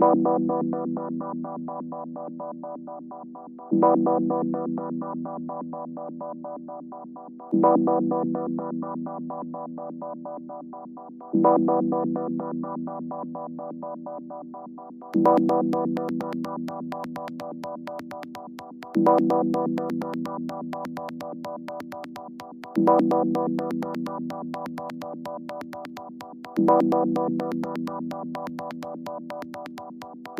Thank